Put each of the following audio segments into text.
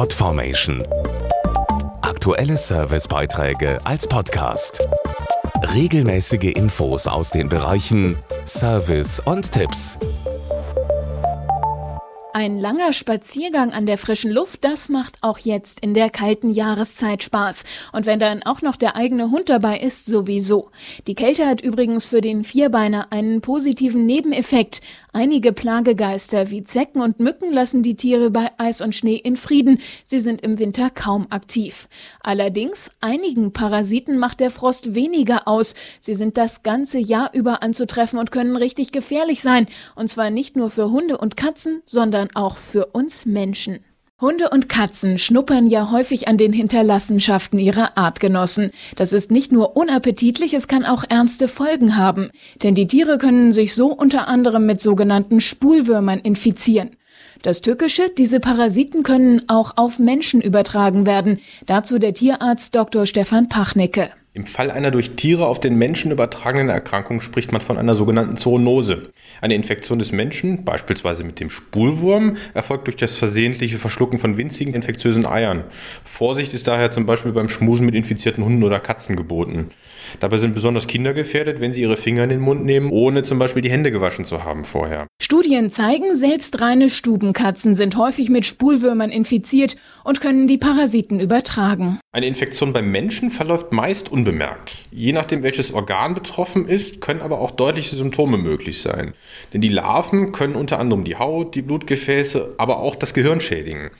Podformation. Aktuelle Servicebeiträge als Podcast. Regelmäßige Infos aus den Bereichen Service und Tipps. Ein langer Spaziergang an der frischen Luft, das macht auch jetzt in der kalten Jahreszeit Spaß. Und wenn dann auch noch der eigene Hund dabei ist, sowieso. Die Kälte hat übrigens für den Vierbeiner einen positiven Nebeneffekt. Einige Plagegeister wie Zecken und Mücken lassen die Tiere bei Eis und Schnee in Frieden. Sie sind im Winter kaum aktiv. Allerdings, einigen Parasiten macht der Frost weniger aus. Sie sind das ganze Jahr über anzutreffen und können richtig gefährlich sein. Und zwar nicht nur für Hunde und Katzen, sondern auch für uns Menschen. Hunde und Katzen schnuppern ja häufig an den Hinterlassenschaften ihrer Artgenossen. Das ist nicht nur unappetitlich, es kann auch ernste Folgen haben. Denn die Tiere können sich so unter anderem mit sogenannten Spulwürmern infizieren. Das Tückische, diese Parasiten können auch auf Menschen übertragen werden. Dazu der Tierarzt Dr. Stefan Pachnecke. Im Fall einer durch Tiere auf den Menschen übertragenen Erkrankung spricht man von einer sogenannten Zoonose. Eine Infektion des Menschen, beispielsweise mit dem Spulwurm, erfolgt durch das versehentliche Verschlucken von winzigen infektiösen Eiern. Vorsicht ist daher zum Beispiel beim Schmusen mit infizierten Hunden oder Katzen geboten. Dabei sind besonders Kinder gefährdet, wenn sie ihre Finger in den Mund nehmen, ohne zum Beispiel die Hände gewaschen zu haben vorher. Studien zeigen, selbst reine Stubenkatzen sind häufig mit Spulwürmern infiziert und können die Parasiten übertragen. Eine Infektion beim Menschen verläuft meist unbemerkt. Je nachdem, welches Organ betroffen ist, können aber auch deutliche Symptome möglich sein. Denn die Larven können unter anderem die Haut, die Blutgefäße, aber auch das Gehirn schädigen.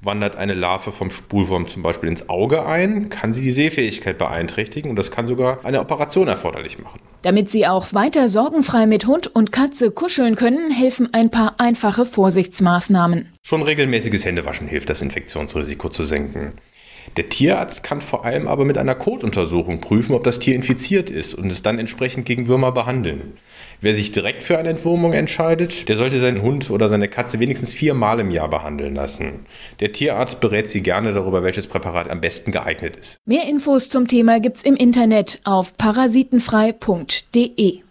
Wandert eine Larve vom Spulwurm zum Beispiel ins Auge ein, kann sie die Sehfähigkeit beeinträchtigen und das kann sogar eine Operation erforderlich machen. Damit Sie auch weiter sorgenfrei mit Hund und Katze kuscheln können, helfen ein paar einfache Vorsichtsmaßnahmen. Schon regelmäßiges Händewaschen hilft, das Infektionsrisiko zu senken. Der Tierarzt kann vor allem aber mit einer Kotuntersuchung prüfen, ob das Tier infiziert ist und es dann entsprechend gegen Würmer behandeln. Wer sich direkt für eine Entwurmung entscheidet, der sollte seinen Hund oder seine Katze wenigstens viermal im Jahr behandeln lassen. Der Tierarzt berät Sie gerne darüber, welches Präparat am besten geeignet ist. Mehr Infos zum Thema gibt's im Internet auf parasitenfrei.de.